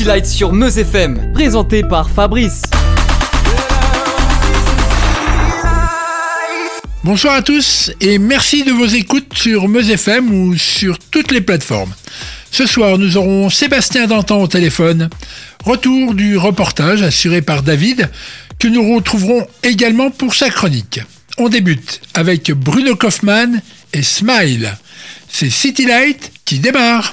City Light sur Meuse FM, présenté par Fabrice. Bonsoir à tous et merci de vos écoutes sur Meuse FM ou sur toutes les plateformes. Ce soir, nous aurons Sébastien Dantan au téléphone. Retour du reportage assuré par David, que nous retrouverons également pour sa chronique. On débute avec Bruno Kaufmann et Smile. C'est City Light qui démarre.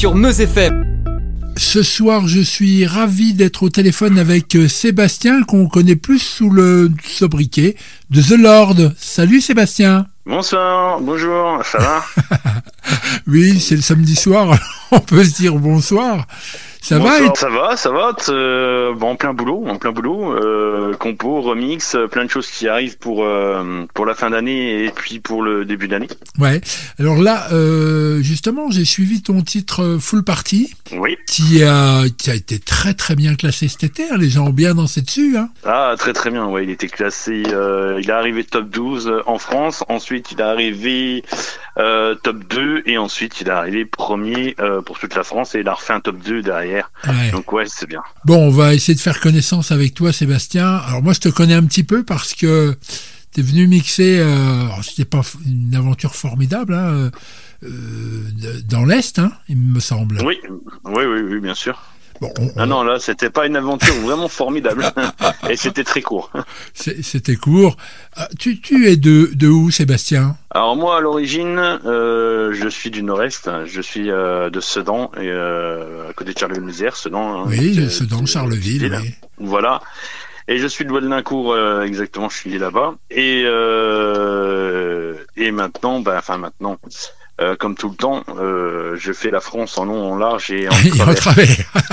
Sur Meuse FM. Ce soir, je suis ravi d'être au téléphone avec euh, Sébastien, qu'on connaît plus sous le sobriquet de The Lord. Salut Sébastien. Bonsoir, bonjour, ça va? Oui, c'est le samedi soir, on peut se dire bonsoir. Ça va Ça va, ça va. Euh, bon, en plein boulot, en plein boulot. Euh, compo, remix, euh, plein de choses qui arrivent pour euh, pour la fin d'année et puis pour le début d'année. Ouais. Alors là, euh, justement, j'ai suivi ton titre Full Party. Oui. Qui a qui a été très très bien classé cet été. Hein. Les gens ont bien dansé dessus. Hein. Ah, très très bien. Ouais, il était classé. il est arrivé top 12 en France. Ensuite, il est arrivé top 2 et ensuite il est arrivé premier pour toute la France et il a refait un top 2 derrière. Donc ouais, c'est bien. Bon, on va essayer de faire connaissance avec toi, Sébastien. Alors moi, je te connais un petit peu parce que tu es venu mixer. Euh, C'était pas une aventure formidable. Hein, euh, dans l'est, hein, il me semble. Oui, oui, oui, oui bien sûr. Bon, ah non, là, c'était pas une aventure vraiment formidable. Et c'était très court. C'était court. Ah, tu, tu es de, de où, Sébastien? Alors moi, à l'origine, euh, je suis du nord-est. Je suis euh, de Sedan, et, euh, à côté de Charleville-Mézières, Sedan. Hein, oui, Sedan, Charleville. Oui. Voilà. Et je suis de Waldencourt, euh, exactement, je suis là-bas. Et, euh, et maintenant, ben, enfin maintenant, euh, comme tout le temps, euh, je fais la France en long, en large et en travers.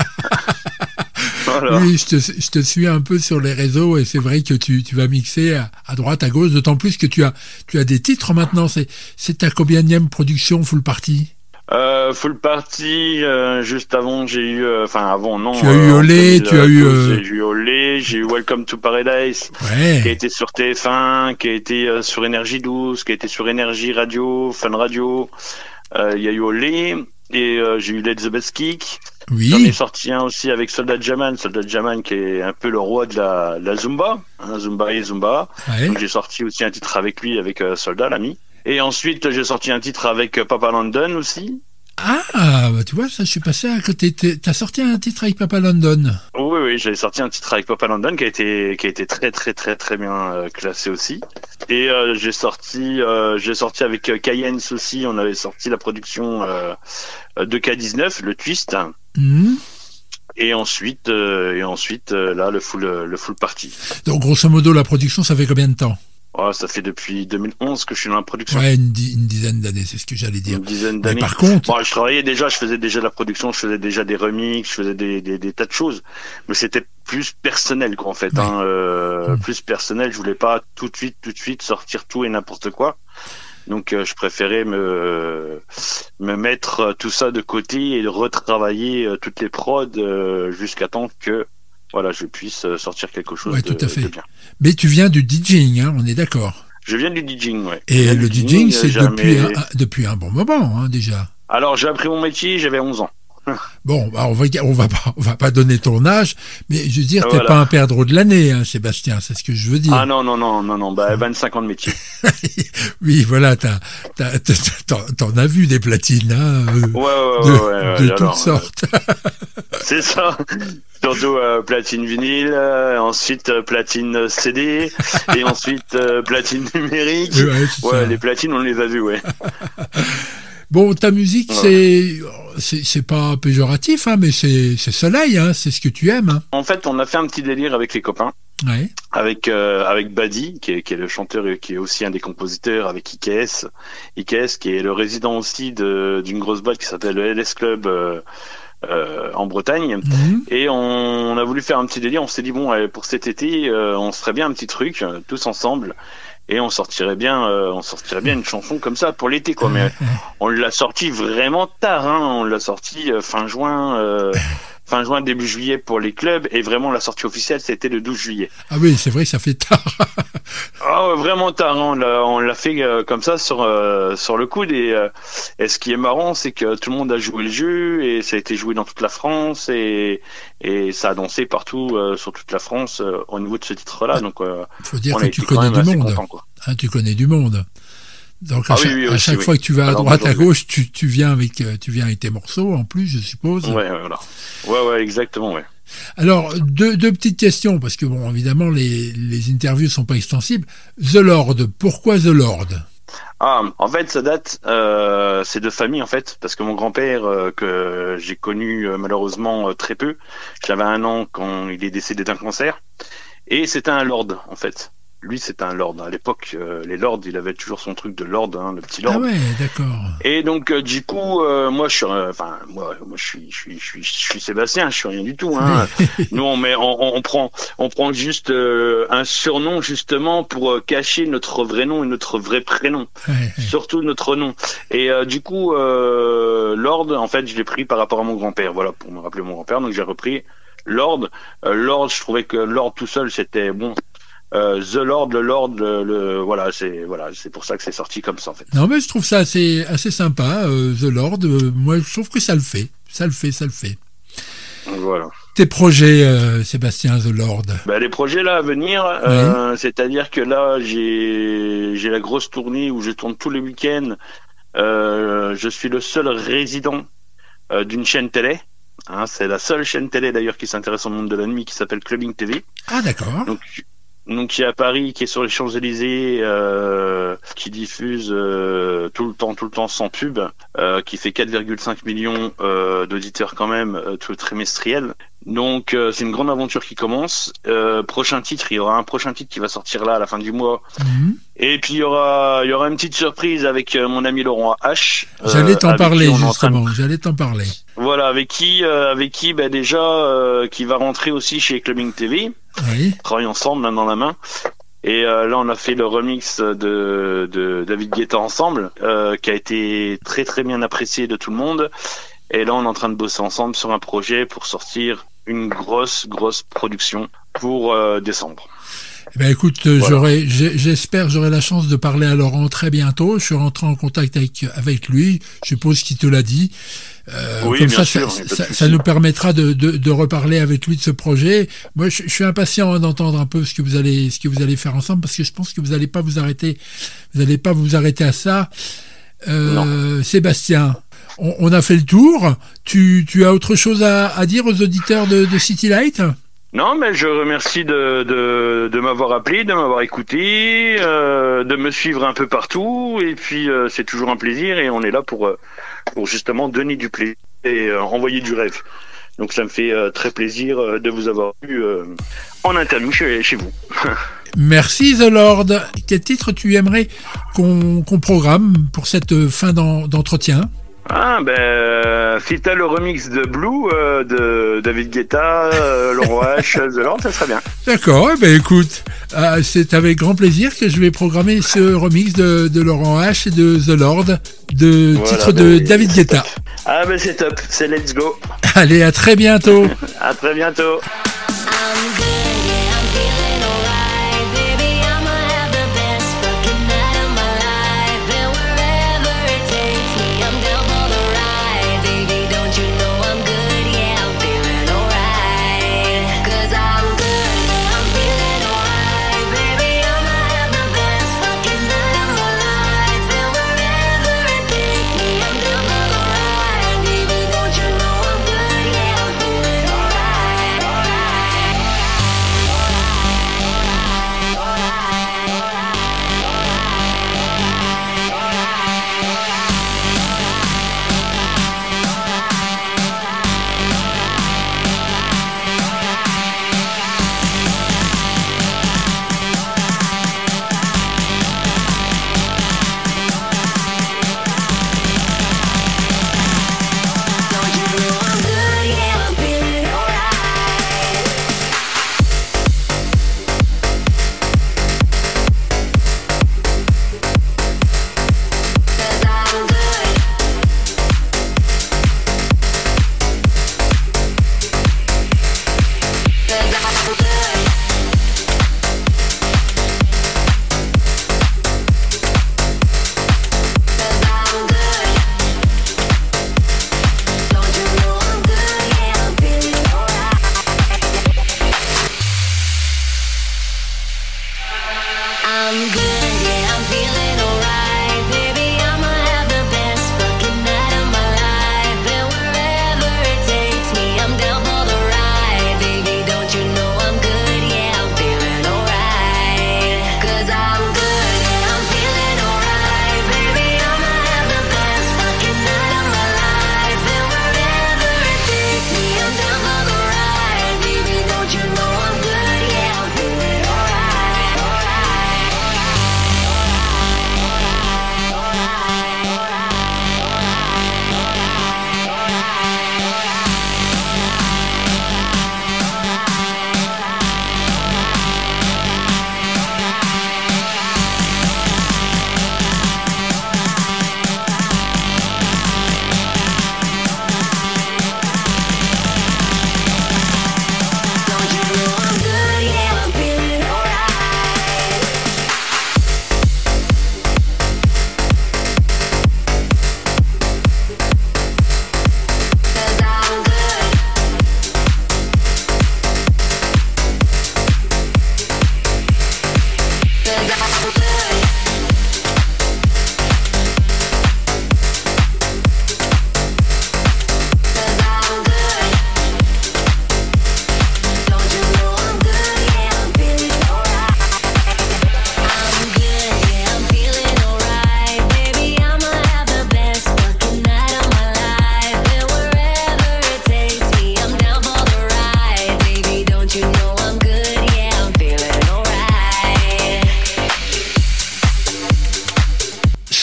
Voilà. Oui, je te, je te suis un peu sur les réseaux et c'est vrai que tu, tu vas mixer à, à droite, à gauche, d'autant plus que tu as, tu as des titres maintenant. C'est, c'est ta combienième production full party? Euh, full party, euh, juste avant, j'ai eu, euh, enfin avant, non. Tu as eu Olé, tu as eu, 2012, euh, J'ai eu Olé, j'ai eu Welcome to Paradise, qui a Ouais. été sur TF1, qui a été euh, sur Énergie 12, qui a été sur Énergie Radio, Fun Radio. Euh, Il y a eu Olé, et euh, j'ai eu Let the Best Kick. J'en ai Oui. sorti un aussi avec Soldat Jaman, Soldat Jaman qui est un peu le roi de la, de la Zumba, hein, Zumba et Zumba. Ouais. Donc j'ai sorti aussi un titre avec lui, avec euh, Soldat, l'ami. Et ensuite, j'ai sorti un titre avec euh, Papa London aussi. Ah, bah, tu vois, ça, je suis passé à côté. T'as sorti un titre avec Papa London. Oui, oui, j'ai sorti un titre avec Papa London qui a été, qui a été très, très, très, très bien euh, classé aussi. Et euh, j'ai sorti, euh, j'ai sorti avec Cayenne aussi. On avait sorti la production euh, de K19, le twist. Mhm. Et ensuite, et ensuite, là, le full, le full party. Donc, grosso modo, la production, ça fait combien de temps? Oh, ça fait depuis 2011 que je suis dans la production. Ouais, une, di- une dizaine d'années, c'est ce que j'allais dire. Une dizaine Mais d'années. par contre, Bon, je travaillais déjà, je faisais déjà de la production, je faisais déjà des remixes, je faisais des, des, des tas de choses, mais c'était plus personnel quoi en fait, hein, euh, plus personnel. Je voulais pas tout de suite, tout de suite sortir tout et n'importe quoi. Donc euh, je préférais me me mettre tout ça de côté et retravailler euh, toutes les prods jusqu'à temps que voilà je puisse euh, sortir quelque chose Ouais, de, tout à fait. de bien. mais tu viens du DJing, hein, on est d'accord. Je viens du DJing, ouais. Et le DJing, euh, c'est jamais- depuis, un, un- depuis un bon moment, hein, déjà. Alors j'ai appris mon métier, j'avais 11 ans. Bon, bah, on va on va pas on va pas donner ton âge, mais je veux dire, t'es Voilà. pas un perdreau de l'année, hein, Sébastien, c'est ce que je veux dire. Ah non non non non non, bah 25 ans de métier. Oui, voilà, t'as, t'en, as vu des platines, hein, euh, Ouais, ouais, de, alors, toutes sortes. C'est ça. Surtout euh, platine vinyle, euh, ensuite euh, platine CD, et ensuite platine numérique. Ouais, les platines, on les a vues, ouais. Bon, ta musique, Ouais. c'est, c'est, pas péjoratif, hein, mais c'est, c'est soleil, hein, c'est ce que tu aimes. Hein. En fait, on a fait un petit délire avec les copains, Ouais. avec euh, avec Buddy, qui est, qui est le chanteur et qui est aussi un des compositeurs, avec IKS, IKS qui est le résident aussi d'une grosse boîte qui s'appelle le LS Club euh, euh, en Bretagne. Mhm. Et on, on a voulu faire un petit délire. On s'est dit bon, pour cet été, euh, on se ferait bien un petit truc tous ensemble, et on sortirait bien, euh, on sortirait bien une chanson comme ça pour l'été, quoi. Mais on l'a sorti vraiment tard. Hein. On l'a sorti euh, fin juin, euh, fin juin début juillet pour les clubs, et vraiment la sortie officielle c'était le 12 juillet. Ah oui, c'est vrai que ça fait tard. Ah ouais, vraiment tard. hein. On l'a, fait euh, comme ça sur euh, sur le coude. Et, euh, et ce qui est marrant, c'est que tout le monde a joué le jeu et ça a été joué dans toute la France et et ça a dansé partout sur toute la France au niveau de ce titre-là. Donc euh, Faut dire on que tu été quand connais même du monde. content. Hein, tu connais du monde. Donc à Ah oui, chaque, oui, à chaque oui. fois que tu vas à Alors, droite, à gauche, tu, tu viens avec, euh, tu viens avec tes morceaux en plus, je suppose. Ouais, voilà. Ouais, ouais, exactement, ouais. Alors, deux, deux petites questions, parce que bon, évidemment, les, les interviews sont pas extensibles. The Lord, pourquoi The Lord? Ah, en fait, ça date, euh, c'est de famille en fait, parce que mon grand-père euh, que j'ai connu euh, malheureusement très peu, j'avais un an quand il est décédé d'un cancer, et c'était un lord en fait. Lui, c'était un lord. À l'époque, euh, les lords, il avait toujours son truc de lord, hein, le petit lord. Ah ouais, d'accord. Et donc, euh, du coup, euh, moi, je suis, enfin, moi, moi, je suis, je suis, je suis, je suis Sébastien, je suis rien du tout. Hein. Nous, on met, on, on- on prend, on prend juste un surnom justement pour cacher notre vrai nom et notre vrai prénom Ouais, ouais. surtout notre nom. Et du coup, Lord, en fait, je l'ai pris par rapport à mon grand-père, voilà, pour me rappeler mon grand-père. Donc j'ai repris Lord. Lord, je trouvais que Lord tout seul, c'était bon. Euh, The Lord, le Lord, le, le- voilà, c'est voilà, c'est pour ça que c'est sorti comme ça en fait. Non, mais je trouve ça assez, assez sympa, euh, The Lord. euh, moi, je trouve que ça le fait. Ça le fait, ça le fait. Voilà. Tes projets, Sébastien The Lord? Bah, les projets là à venir, c'est-à-dire que là j'ai j'ai la grosse tournée où je tourne tous les week-ends. Je suis le seul résident d'une chaîne télé. Hein, c'est la seule chaîne télé d'ailleurs qui s'intéresse au monde de la nuit qui s'appelle Clubbing TV. Ah, d'accord. Donc, donc qui est à Paris, qui est sur les Champs-Élysées, euh, qui diffuse euh, tout le temps, tout le temps sans pub, euh, qui fait 4,5 millions d'auditeurs quand même, tout trimestriel. Donc euh, c'est une grande aventure qui commence. Euh, prochain titre, il y aura un prochain titre qui va sortir là à la fin du mois Mhm. Et puis il y aura, il y aura une petite surprise avec euh, mon ami Laurent H. euh, J'allais t'en parler de- justement, j'allais t'en parler. Voilà, avec qui, euh, avec qui, bah, déjà, euh, qui va rentrer aussi chez Clubbing TV. Oui. On travaille ensemble, main dans la main. Et euh, là, on a fait le remix de, de David Guetta ensemble, euh, qui a été très très bien apprécié de tout le monde. Et là, on est en train de bosser ensemble sur un projet pour sortir une grosse grosse production pour euh, décembre. Eh ben écoute, euh, Voilà. j'espère j'aurai la chance de parler à Laurent très bientôt. Je suis rentré en contact avec, avec lui. Je suppose qu'il te l'a dit. Euh, Oui, comme bien ça, sûr, ça, nous permettra de, de, de reparler avec lui de ce projet. Moi, je, je suis impatient hein, d'entendre un peu ce que vous allez, ce que vous allez faire ensemble, parce que je pense que vous n'allez pas vous arrêter, vous n'allez pas vous arrêter à ça. Euh, Sébastien, on, on a fait le tour. Tu, tu as autre chose à, à dire aux auditeurs de, de City Light? Non, mais je remercie de, de, de m'avoir appelé, de m'avoir écouté, euh, de me suivre un peu partout. Et puis, euh, c'est toujours un plaisir et on est là pour, euh, pour justement donner du plaisir et euh, envoyer du rêve. Donc, ça me fait très plaisir de vous avoir eu en interview chez, chez vous. Merci The Lord. Quel titre tu aimerais qu'on programme pour cette fin d'en- d'entretien? Ah, ben, si t'as le remix de Blue euh, de David Guetta, euh, Laurent H, The Lord, ça serait bien. D'accord, eh ben écoute, euh, c'est avec grand plaisir que je vais programmer ce remix de, de Laurent H et de The Lord, de Voilà, titre ben, de David c'est Guetta. top. Ah, ben, c'est top. C'est let's go. Allez, à très bientôt. À très bientôt.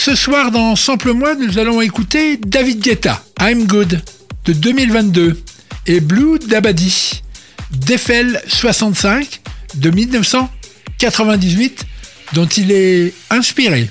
Ce soir dans Sample Moi, nous allons écouter David Guetta, I'm Good de 2022 et Blue Dabadi, Defel 65 de 1998 dont il est inspiré.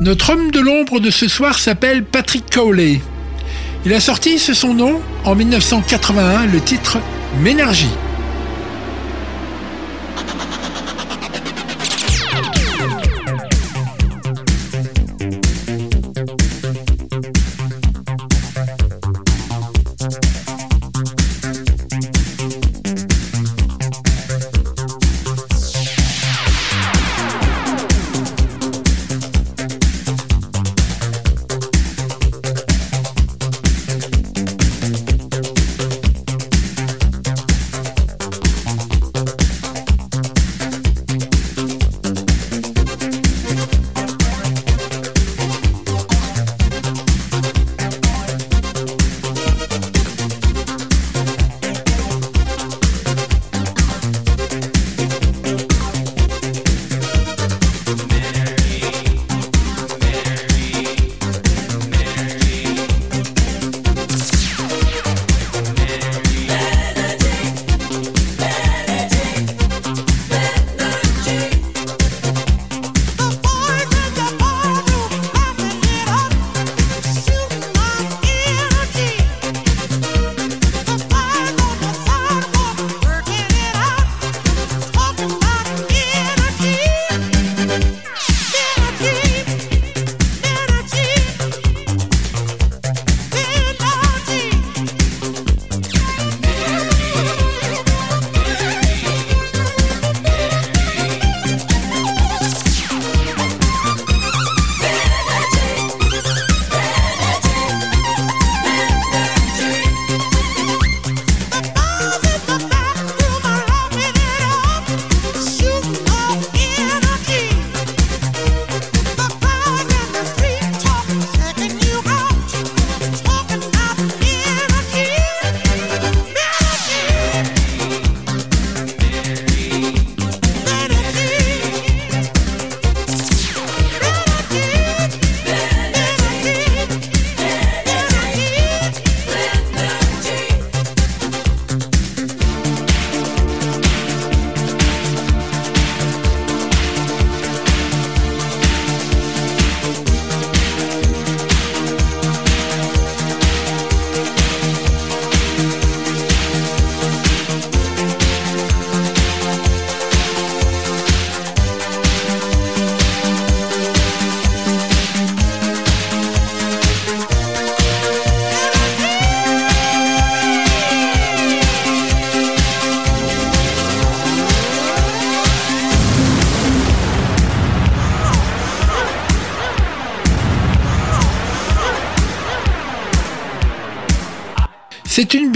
Notre homme de l'ombre de ce soir s'appelle Patrick Cowley. Il a sorti, c'est son nom, en 1981, le titre Ménergie.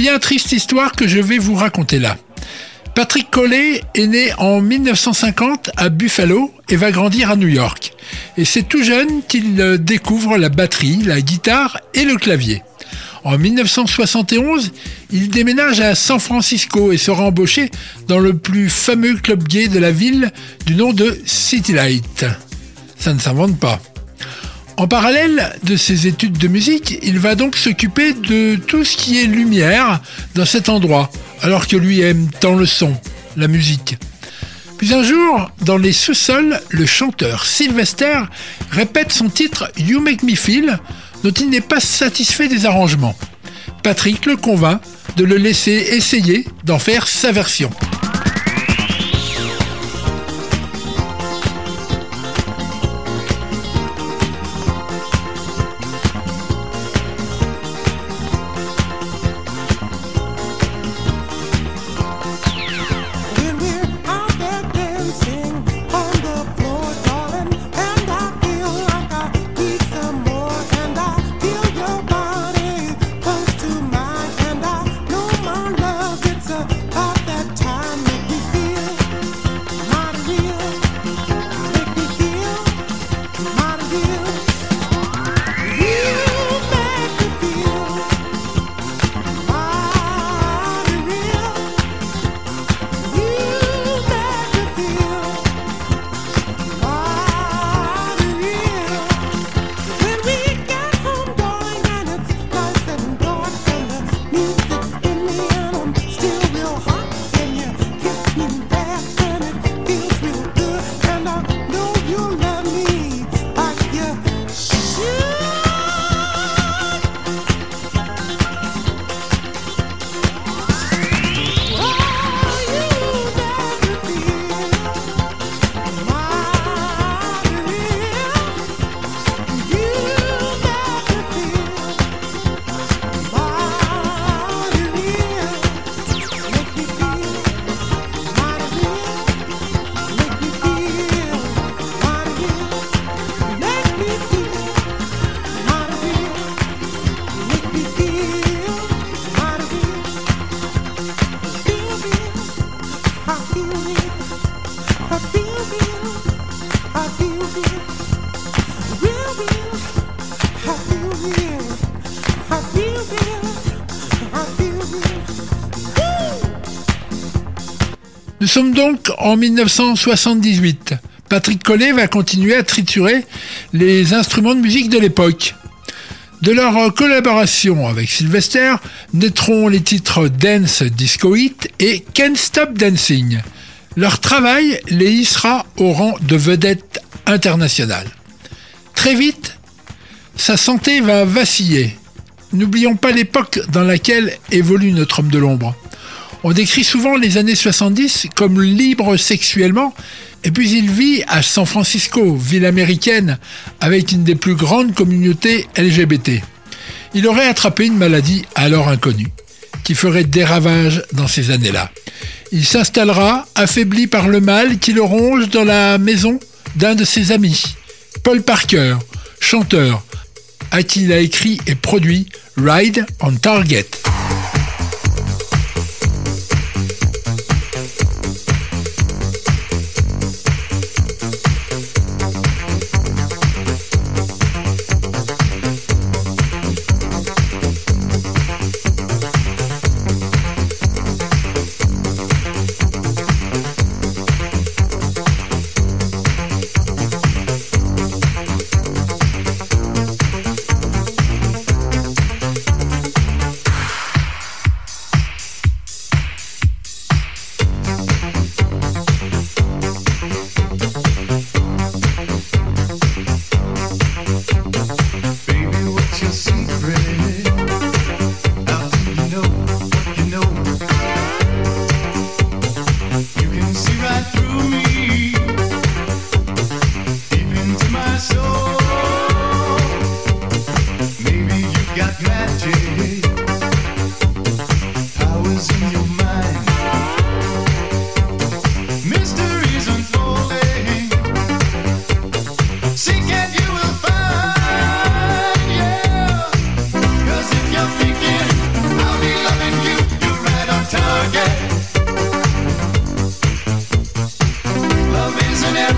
Bien triste histoire que je vais vous raconter là. Patrick Collet est né en 1950 à Buffalo et va grandir à New York. Et c'est tout jeune qu'il euh, découvre la batterie, la guitare et le clavier. En 1971, il déménage à San Francisco et sera embauché dans le plus fameux club gay de la ville du nom de City Light. Ça ne s'invente pas. En parallèle de ses études de musique, il va donc s'occuper de tout ce qui est lumière dans cet endroit, alors que lui aime tant le son, la musique. Puis un jour, dans les sous-sols, le chanteur Sylvester répète son titre You Make Me Feel, dont il n'est pas satisfait des arrangements. Patrick le convainc de le laisser essayer d'en faire sa version. Sommes donc en 1978. Patrick Collet va continuer à triturer les instruments de musique de l'époque. De leur collaboration avec Sylvester naîtront les titres Dance Disco Hit et Can't Stop Dancing. Leur travail les hissera au rang de vedettes internationales. Très vite, sa santé va vaciller. N'oublions pas l'époque dans laquelle évolue notre homme de l'ombre. On décrit souvent les années 70 comme libres sexuellement, et puis il vit à San Francisco, ville américaine, avec une des plus grandes communautés LGBT. Il aurait attrapé une maladie alors inconnue, qui ferait des ravages dans ces années-là. Il s'installera, affaibli par le mal qui le ronge dans la maison d'un de ses amis, Paul Parker, chanteur, à qui il a écrit et produit Ride on Target.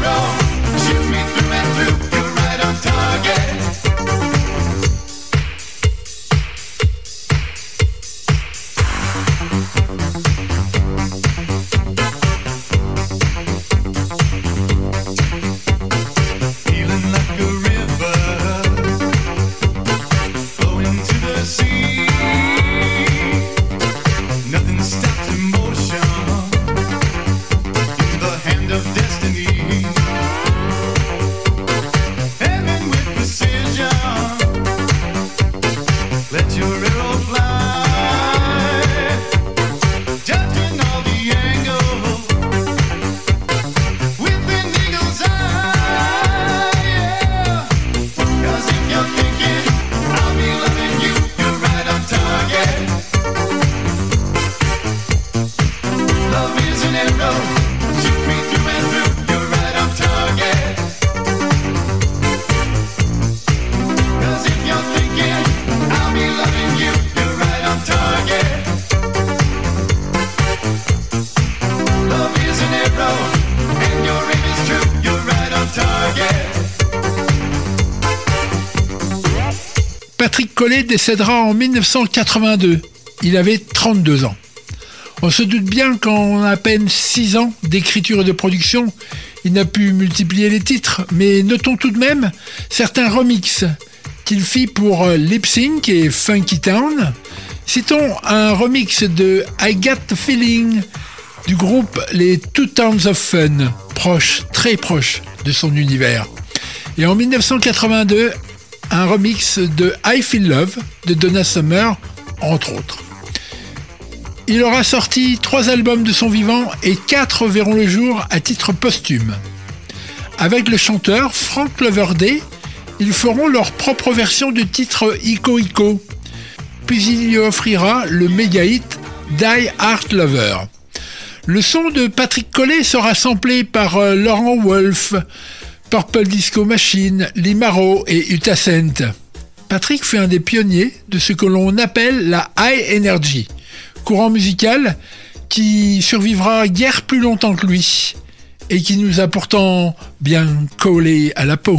wrong décédera en 1982. Il avait 32 ans. On se doute bien qu'en à peine 6 ans d'écriture et de production, il n'a pu multiplier les titres, mais notons tout de même certains remixes qu'il fit pour euh, Lip Sync et Funky Town. Citons un remix de I Got the Feeling du groupe les Two Towns of Fun, proche, très proche de son univers. Et en 1982, un remix de I Feel Love de Donna Summer, entre autres. Il aura sorti trois albums de son vivant et quatre verront le jour à titre posthume. Avec le chanteur Frank Loverday, ils feront leur propre version du titre Ico Ico. Puis il lui offrira le méga hit Die Heart Lover. Le son de Patrick Collet sera samplé par euh, Laurent Wolf, Purple Disco Machine, Limaro et Utah Cent. Patrick fut un des pionniers de ce que l'on appelle la high energy, courant musical qui survivra guère plus longtemps que lui et qui nous a pourtant bien collé à la peau.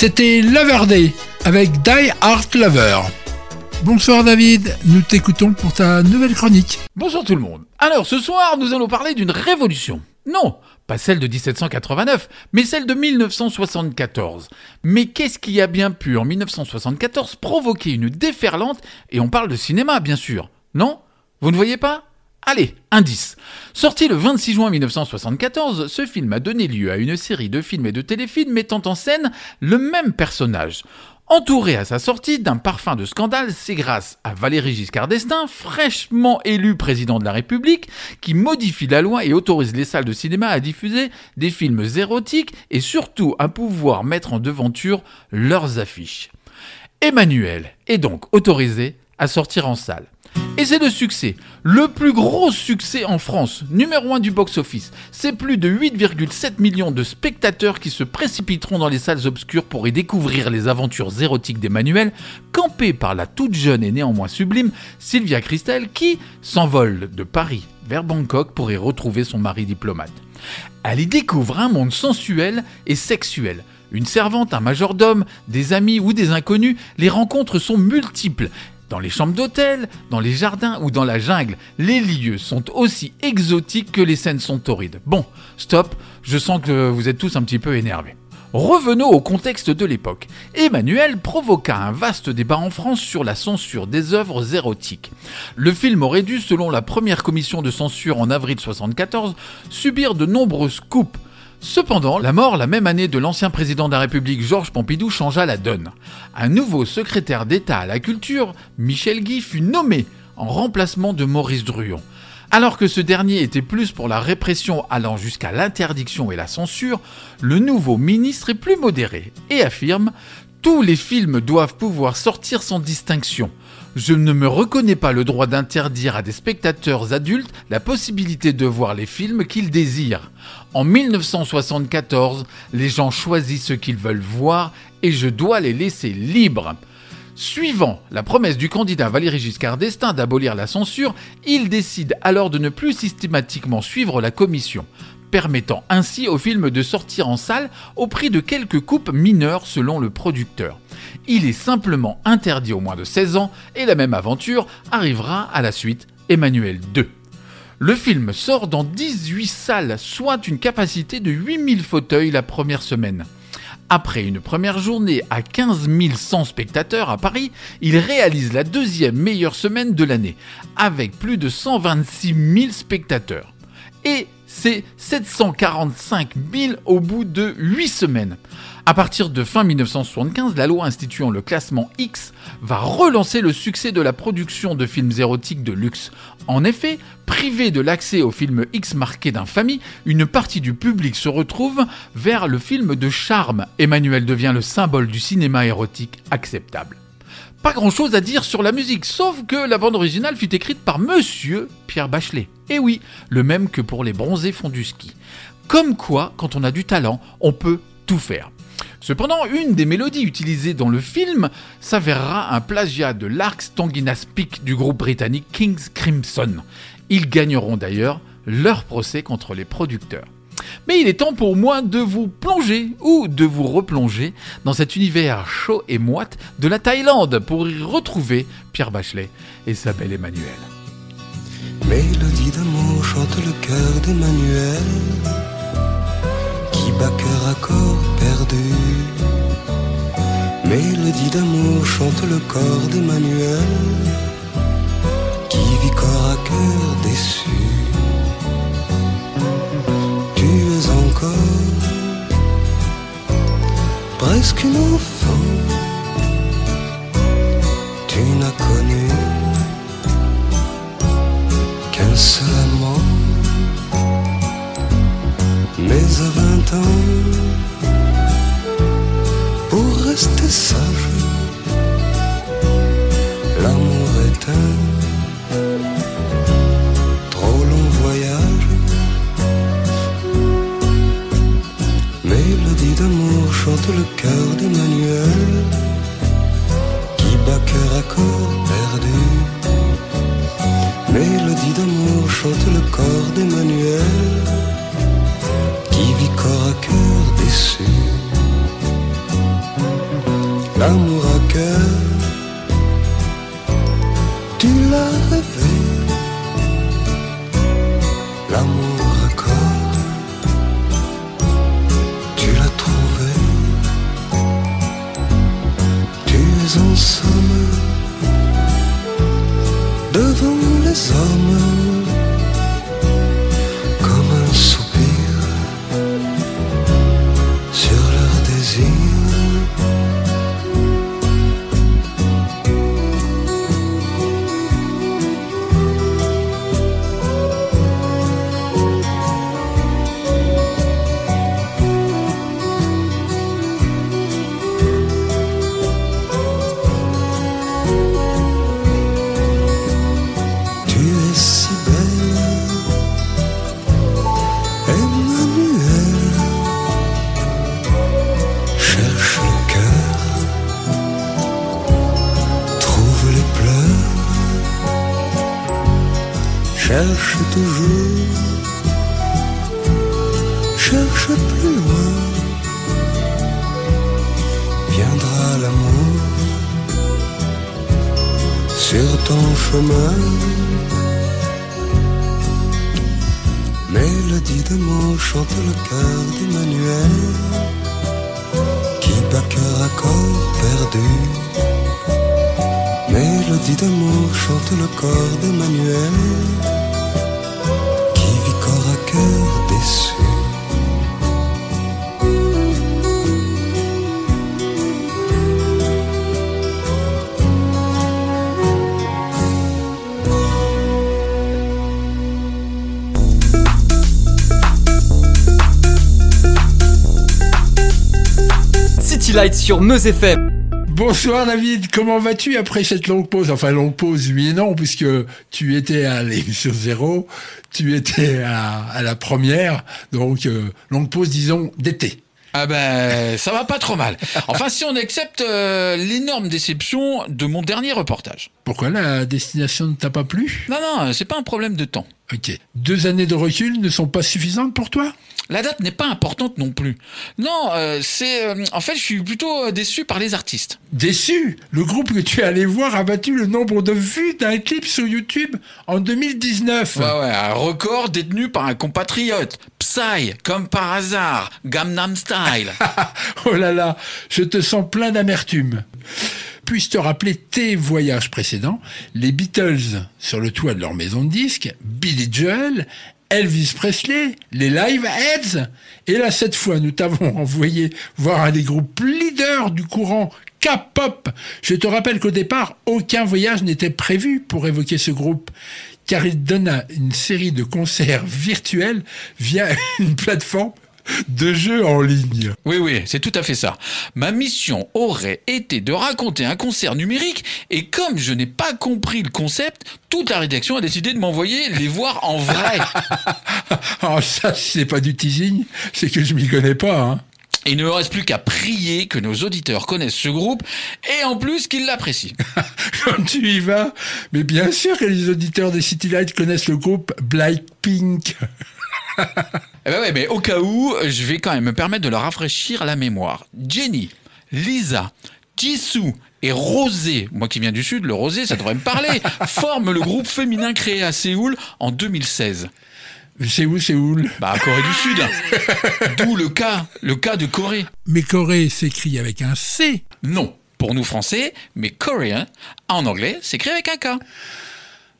C'était Lover Day avec Die Hard Lover. Bonsoir David, nous t'écoutons pour ta nouvelle chronique. Bonjour tout le monde. Alors ce soir, nous allons parler d'une révolution. Non, pas celle de 1789, mais celle de 1974. Mais qu'est-ce qui a bien pu en 1974 provoquer une déferlante? Et on parle de cinéma, bien sûr. Non? Vous ne voyez pas? Allez, indice. Sorti le 26 juin 1974, ce film a donné lieu à une série de films et de téléfilms mettant en scène le même personnage. Entouré à sa sortie d'un parfum de scandale, c'est grâce à Valéry Giscard d'Estaing, fraîchement élu président de la République, qui modifie la loi et autorise les salles de cinéma à diffuser des films érotiques et surtout à pouvoir mettre en devanture leurs affiches. Emmanuel est donc autorisé à sortir en salle. Et c'est le succès, le plus gros succès en France, numéro 1 du box-office. C'est plus de 8,7 millions de spectateurs qui se précipiteront dans les salles obscures pour y découvrir les aventures érotiques d'Emmanuel, campées par la toute jeune et néanmoins sublime Sylvia Christel qui s'envole de Paris vers Bangkok pour y retrouver son mari diplomate. Elle y découvre un monde sensuel et sexuel. Une servante, un majordome, des amis ou des inconnus, les rencontres sont multiples. Dans les chambres d'hôtel, dans les jardins ou dans la jungle, les lieux sont aussi exotiques que les scènes sont torrides. Bon, stop, je sens que vous êtes tous un petit peu énervés. Revenons au contexte de l'époque. Emmanuel provoqua un vaste débat en France sur la censure des œuvres érotiques. Le film aurait dû, selon la première commission de censure en avril 1974, subir de nombreuses coupes. Cependant, la mort la même année de l'ancien président de la République Georges Pompidou changea la donne. Un nouveau secrétaire d'État à la culture, Michel Guy, fut nommé en remplacement de Maurice Druon. Alors que ce dernier était plus pour la répression allant jusqu'à l'interdiction et la censure, le nouveau ministre est plus modéré et affirme Tous les films doivent pouvoir sortir sans distinction. Je ne me reconnais pas le droit d'interdire à des spectateurs adultes la possibilité de voir les films qu'ils désirent. En 1974, les gens choisissent ce qu'ils veulent voir et je dois les laisser libres. Suivant la promesse du candidat Valéry Giscard d'Estaing d'abolir la censure, il décide alors de ne plus systématiquement suivre la commission, permettant ainsi au film de sortir en salle au prix de quelques coupes mineures selon le producteur. Il est simplement interdit au moins de 16 ans et la même aventure arrivera à la suite Emmanuel II. Le film sort dans 18 salles, soit une capacité de 8000 fauteuils la première semaine. Après une première journée à 15 100 spectateurs à Paris, il réalise la deuxième meilleure semaine de l'année, avec plus de 126 000 spectateurs. Et c'est 745 000 au bout de 8 semaines. À partir de fin 1975, la loi instituant le classement X va relancer le succès de la production de films érotiques de luxe. En effet, privé de l'accès aux films X marqués d'infamie, une partie du public se retrouve vers le film de charme. Emmanuel devient le symbole du cinéma érotique acceptable. Pas grand chose à dire sur la musique, sauf que la bande originale fut écrite par monsieur Pierre Bachelet. Et oui, le même que pour les bronzés font du ski. Comme quoi, quand on a du talent, on peut tout faire. Cependant, une des mélodies utilisées dans le film s'avérera un plagiat de Larks Tonginas Peak du groupe britannique King's Crimson. Ils gagneront d'ailleurs leur procès contre les producteurs. Mais il est temps pour moi de vous plonger ou de vous replonger dans cet univers chaud et moite de la Thaïlande pour y retrouver Pierre Bachelet et sa belle Emmanuel. Mélodie d'amour chante le cœur d'Emmanuel qui bat cœur à corps perdu. Mélodie d'amour chante le corps d'Emmanuel qui vit corps à cœur déçu. Presque une enfant. Tu n'as connu qu'un seul amant. Mais à vingt ans, pour rester sage, l'amour chante le cœur d'Emmanuel qui bat cœur à corps perdu. Mélodie d'amour chante le corps d'Emmanuel qui vit corps à cœur déçu. L'amour à cœur, tu l'as rêvé. City Light sur Meuse FM. Bonsoir David, comment vas-tu après cette longue pause? Enfin longue pause, oui et non, puisque tu étais à l'émission zéro, tu étais à, à la première, donc euh, longue pause disons d'été. Ah ben, ça va pas trop mal. Enfin, si on accepte euh, l'énorme déception de mon dernier reportage. Pourquoi la destination ne t'a pas plu? Non, non, c'est pas un problème de temps. Ok. Deux années de recul ne sont pas suffisantes pour toi? La date n'est pas importante non plus. Non, euh, c'est... euh, en fait, je suis plutôt euh, déçu par les artistes. Déçu? Le groupe que tu es allé voir a battu le nombre de vues d'un clip sur YouTube en 2019. Ouais, ouais, un record détenu par un compatriote. Psy, comme par hasard. Gamnam Style. oh là là, je te sens plein d'amertume. Puis-je te rappeler tes voyages précédents Les Beatles sur le toit de leur maison de disques, Billy Joel, Elvis Presley, les Live Heads. Et là, cette fois, nous t'avons envoyé voir un des groupes leaders du courant K-pop. Je te rappelle qu'au départ, aucun voyage n'était prévu pour évoquer ce groupe, car il donna une série de concerts virtuels via une plateforme de jeux en ligne. Oui, oui, c'est tout à fait ça. Ma mission aurait été de raconter un concert numérique et comme je n'ai pas compris le concept, toute la rédaction a décidé de m'envoyer les voir en vrai. Alors ça, c'est pas du teasing, c'est que je m'y connais pas. Hein. Il ne me reste plus qu'à prier que nos auditeurs connaissent ce groupe et en plus qu'ils l'apprécient. Comme tu y vas. Mais bien sûr que les auditeurs des City Lights connaissent le groupe Blackpink. Eh ben ouais, mais au cas où, je vais quand même me permettre de leur rafraîchir la mémoire. Jenny, Lisa, Jisoo et Rosé, moi qui viens du Sud, le Rosé, ça devrait me parler, forment le groupe féminin créé à Séoul en 2016. C'est où, c'est où Bah, Corée du Sud. D'où le cas, le cas de Corée. Mais Corée s'écrit avec un C. Non, pour nous français, mais coréen, en anglais, s'écrit avec un K.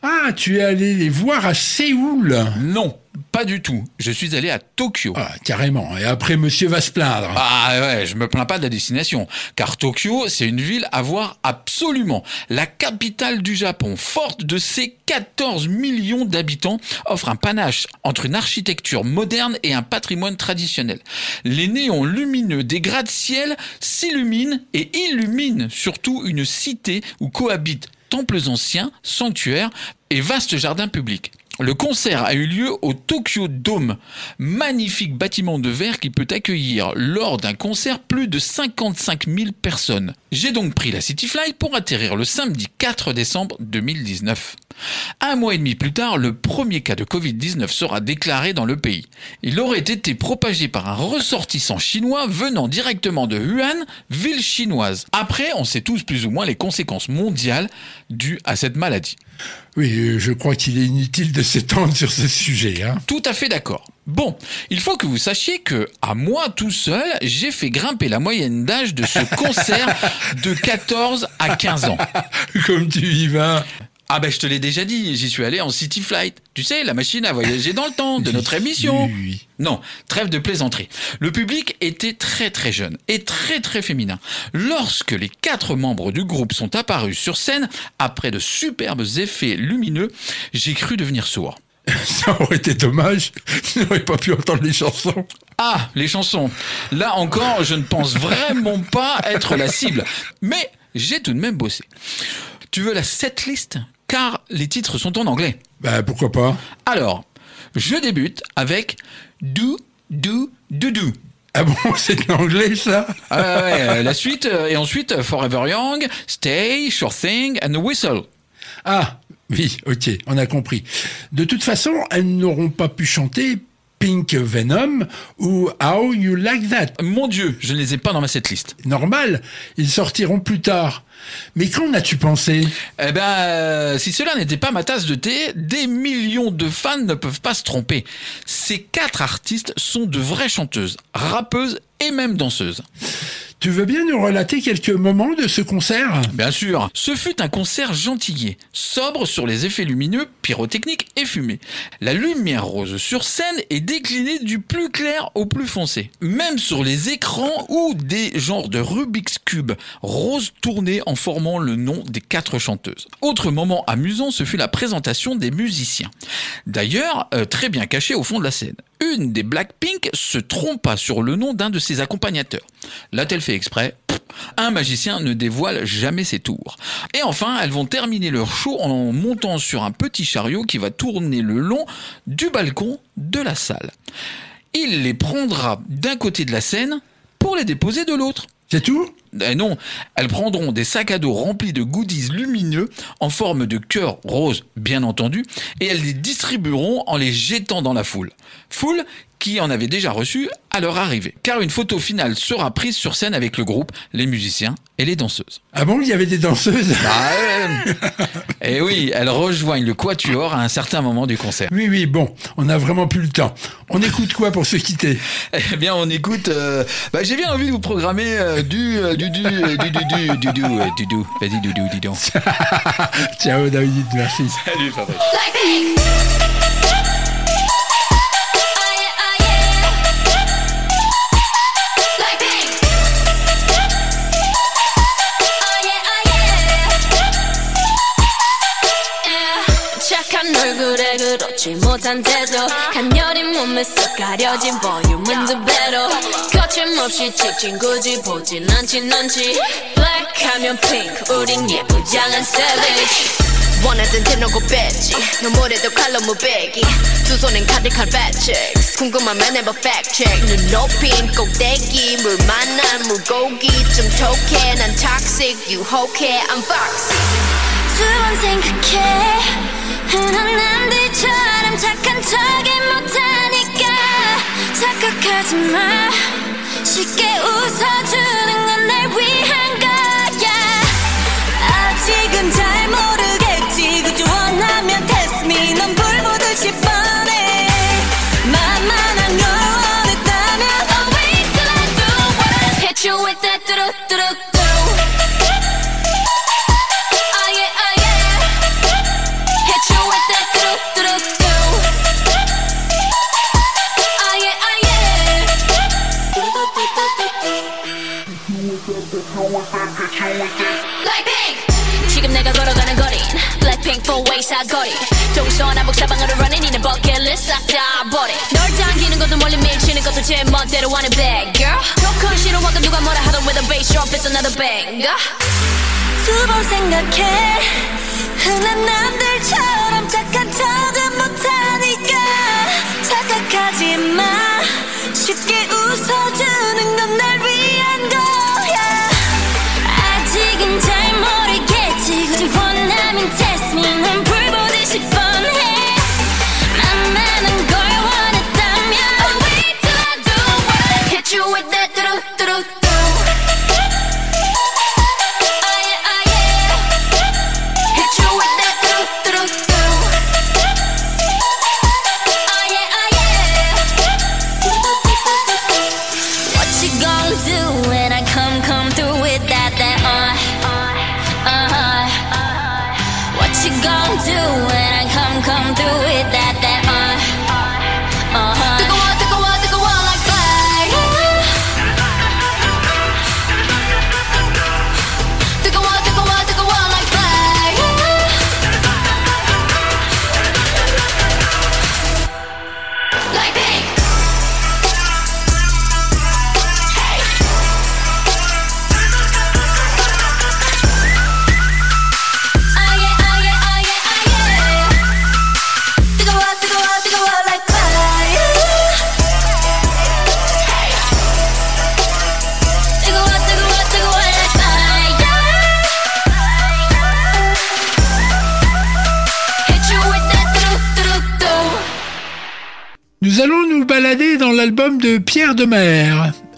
Ah, tu es allé les voir à Séoul. Non, pas du tout. Je suis allé à Tokyo. Ah, carrément. Et après, monsieur va se plaindre. Ah ouais, je me plains pas de la destination, car Tokyo, c'est une ville à voir absolument. La capitale du Japon, forte de ses 14 millions d'habitants, offre un panache entre une architecture moderne et un patrimoine traditionnel. Les néons lumineux des gratte-ciel s'illuminent et illuminent surtout une cité où cohabitent temples anciens, sanctuaires et vastes jardins publics. Le concert a eu lieu au Tokyo Dome, magnifique bâtiment de verre qui peut accueillir lors d'un concert plus de 55 000 personnes. J'ai donc pris la Cityfly pour atterrir le samedi 4 décembre 2019. Un mois et demi plus tard, le premier cas de Covid-19 sera déclaré dans le pays. Il aurait été propagé par un ressortissant chinois venant directement de Wuhan, ville chinoise. Après, on sait tous plus ou moins les conséquences mondiales dues à cette maladie. Oui, euh, je crois qu'il est inutile de s'étendre sur ce sujet. Hein. Tout à fait d'accord. Bon, il faut que vous sachiez que, à moi tout seul, j'ai fait grimper la moyenne d'âge de ce concert de 14 à 15 ans. Comme tu y vas. Ah ben je te l'ai déjà dit, j'y suis allé en City Flight. Tu sais, la machine à voyager dans le temps de notre émission. Oui, oui. Non, trêve de plaisanterie. Le public était très très jeune et très très féminin. Lorsque les quatre membres du groupe sont apparus sur scène, après de superbes effets lumineux, j'ai cru devenir sourd. Ça aurait été dommage. Je n'aurais pas pu entendre les chansons. Ah, les chansons. Là encore, je ne pense vraiment pas être la cible. Mais j'ai tout de même bossé. Tu veux la setlist? Car les titres sont en anglais. Bah, pourquoi pas Alors, je débute avec Do, Do, Do, Do. Ah bon, c'est de l'anglais, ça? Ah ouais, euh, la suite, euh, et ensuite euh, Forever Young, Stay, Sure Thing and Whistle. Ah, oui, ok, on a compris. De toute façon, elles n'auront pas pu chanter Pink Venom ou How You Like That. Mon Dieu, je ne les ai pas dans ma setlist. Normal, ils sortiront plus tard. Mais qu'en as-tu pensé? Eh ben, euh, si cela n'était pas ma tasse de thé, des millions de fans ne peuvent pas se tromper. Ces quatre artistes sont de vraies chanteuses, rappeuses et même danseuses. Tu veux bien nous relater quelques moments de ce concert? Bien sûr, ce fut un concert gentillé, sobre sur les effets lumineux, pyrotechniques et fumée. La lumière rose sur scène est déclinée du plus clair au plus foncé. Même sur les écrans où des genres de Rubik's Cube rose tournaient en formant le nom des quatre chanteuses. Autre moment amusant, ce fut la présentation des musiciens. D'ailleurs, euh, très bien caché au fond de la scène. Une des Blackpink se trompa sur le nom d'un de ses accompagnateurs. L'a-t-elle fait exprès? Un magicien ne dévoile jamais ses tours. Et enfin, elles vont terminer leur show en montant sur un petit chariot qui va tourner le long du balcon de la salle. Il les prendra d'un côté de la scène pour les déposer de l'autre. C'est tout? Eh non, elles prendront des sacs à dos remplis de goodies lumineux en forme de cœur rose, bien entendu, et elles les distribueront en les jetant dans la foule. Foule qui en avait déjà reçu à leur arrivée. Car une photo finale sera prise sur scène avec le groupe, les musiciens et les danseuses. Ah bon, il y avait des danseuses Et oui, elles rejoignent le quatuor à un certain moment du concert. Oui, oui, bon, on n'a vraiment plus le temps. On écoute quoi pour se quitter? Eh bien, on écoute. euh, bah, j'ai bien envie de vous programmer euh, du, euh, du, du, euh, du, du, du, du, du, euh, du, du. Vas-y, du, du, dis donc. Ciao David, merci. Salut, Fabrice. 못한 태도 간녀린 몸에 쓱 가려진 볼륨은 두 배로 거침없이 찍힌 굳이 보진 않지 블랙하면 핑크 우린 예쁘장한 savage. 원하던 대놓고 뺐지. 너무래도 칼로 무배기. 두 손엔 가득한 fat checks 궁금하면 never fact check. 눈 높인 꼭대기 물 만난 물고기. 좀 톡해 난 toxic 유혹해 I'm foxy. 두번 생각해. 흔한 남들처럼 착한 척이 못하니까 착각하지 마. 쉽게 웃어주는 건 날 위한 way 사거리 동서남북 사방으로 running 이는 버킷리스트 싹다 버리 널 당기는 것도 멀리 밀치는 것도 제 멋대로 하는 bad girl. 조금 싫어하고 누가 뭐라 하던 with a bass drop it's another banger 두번 생각해. 흔한 남들처럼 착한 척은 못하니까. 착각하지 마. 쉽게 웃어주는 건 날 de Pierre Demer,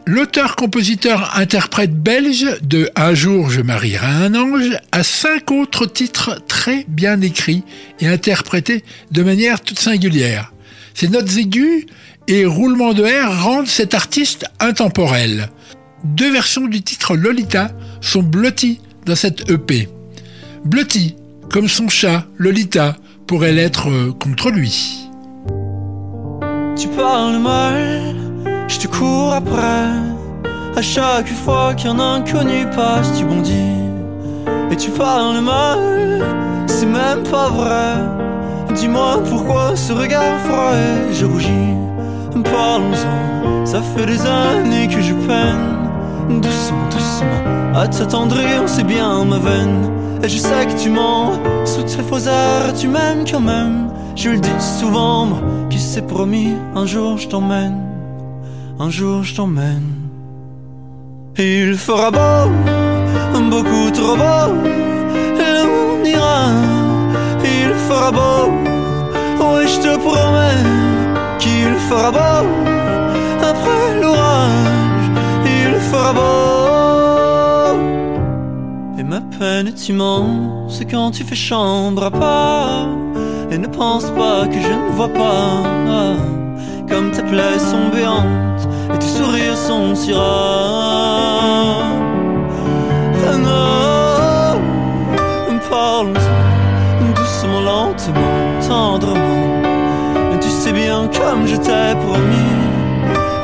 l'auteur-compositeur-interprète belge de Un jour je marierai un ange, a cinq autres titres très bien écrits et interprétés de manière toute singulière. Ses notes aiguës et roulements de air rendent cet artiste intemporel. Deux versions du titre Lolita sont blotties dans cette EP. Blotty, comme son chat, Lolita, pourrait l'être euh, contre lui. Je te cours après. À chaque fois qu'un inconnu passe, tu bondis. Et tu parles mal, c'est même pas vrai. Dis-moi pourquoi ce regard froid et je rougis. Parlons-en, ça fait des années que je peine. Doucement, doucement, à t'attendrir, c'est bien ma veine. Et je sais que tu mens, sous tes faux airs, tu m'aimes quand même. Je le dis souvent, moi qui s'est promis, un jour je t'emmène, un jour je t'emmène. Il fera beau, beaucoup trop beau, et on ira. Il fera beau, oui je te promets qu'il fera beau après l'orage. Il fera beau. Et ma peine est immense quand tu fais chambre à part. Et ne pense pas que je ne vois pas. Comme tes plaies sont béantes et tes sourires sont si rares. Ah non, parle doucement, lentement, tendrement. Tu sais bien comme je t'ai promis,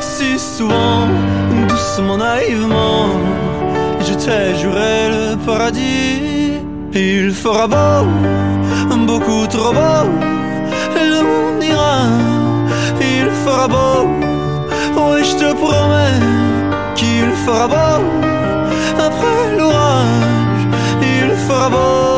si souvent, doucement, naïvement, je t'ai juré le paradis. Il fera beau, beaucoup trop beau, l'on ira. Il fera beau, oui je te promets qu'il fera beau après l'orage. Il fera beau,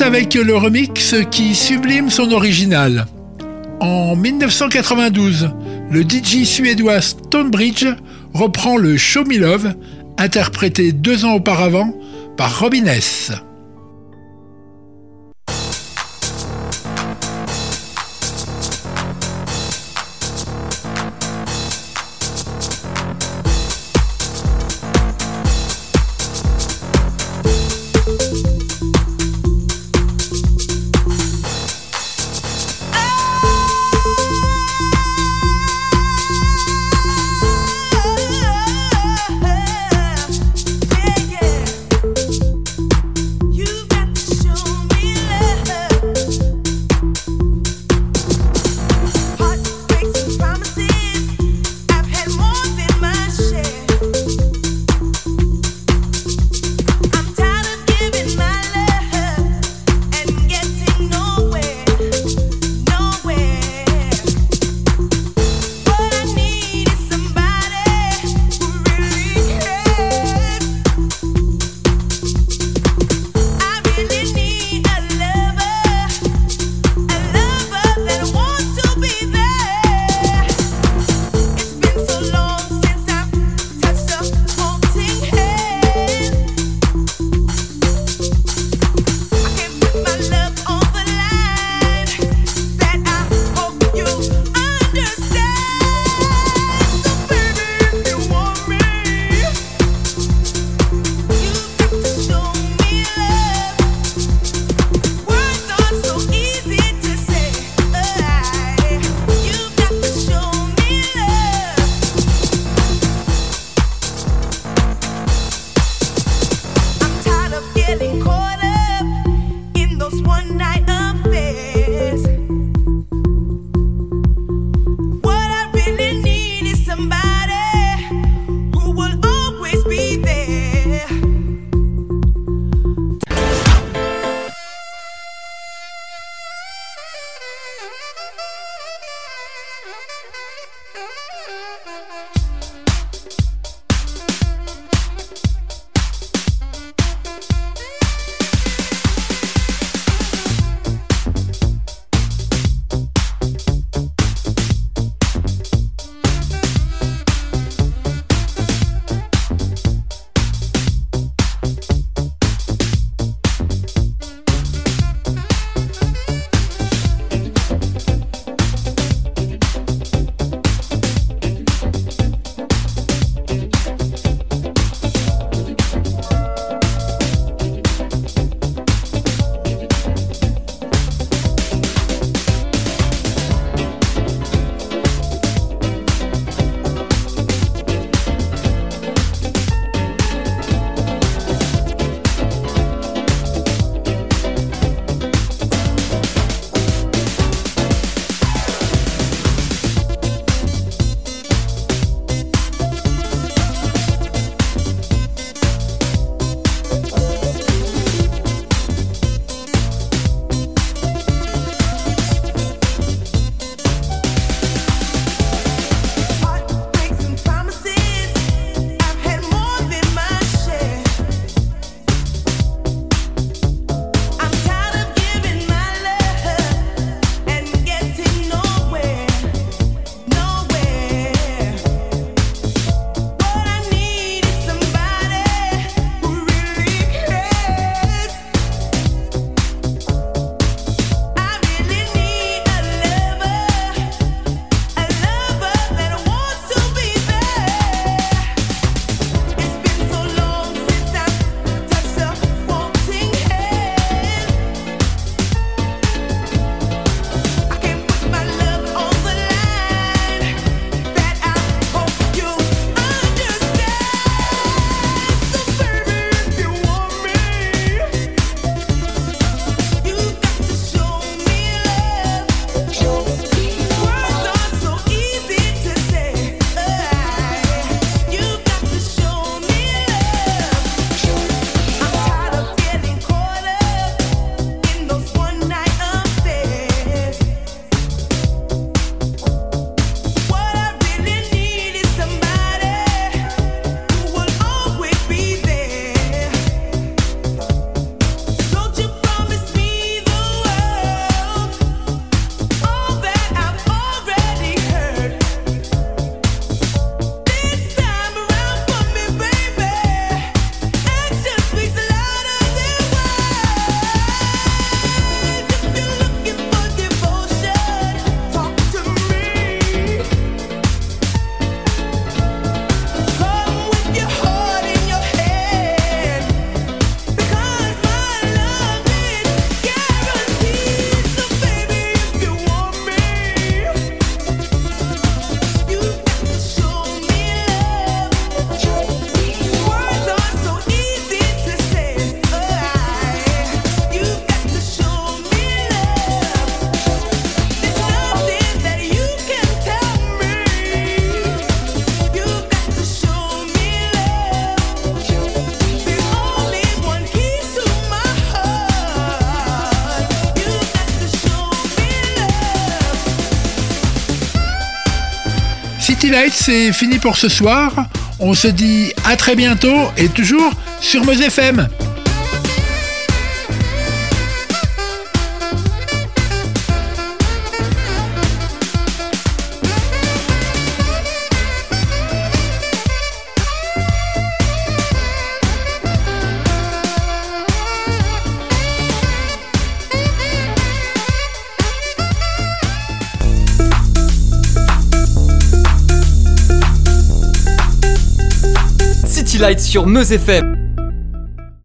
Avec le remix qui sublime son original. En 1992, le DJ suédois Stonebridge reprend le Show Me Love, interprété deux ans auparavant par Robin S. C'est fini pour ce soir. On se dit à très bientôt et toujours sur Meuse FM. City Lights sur Meuse FM.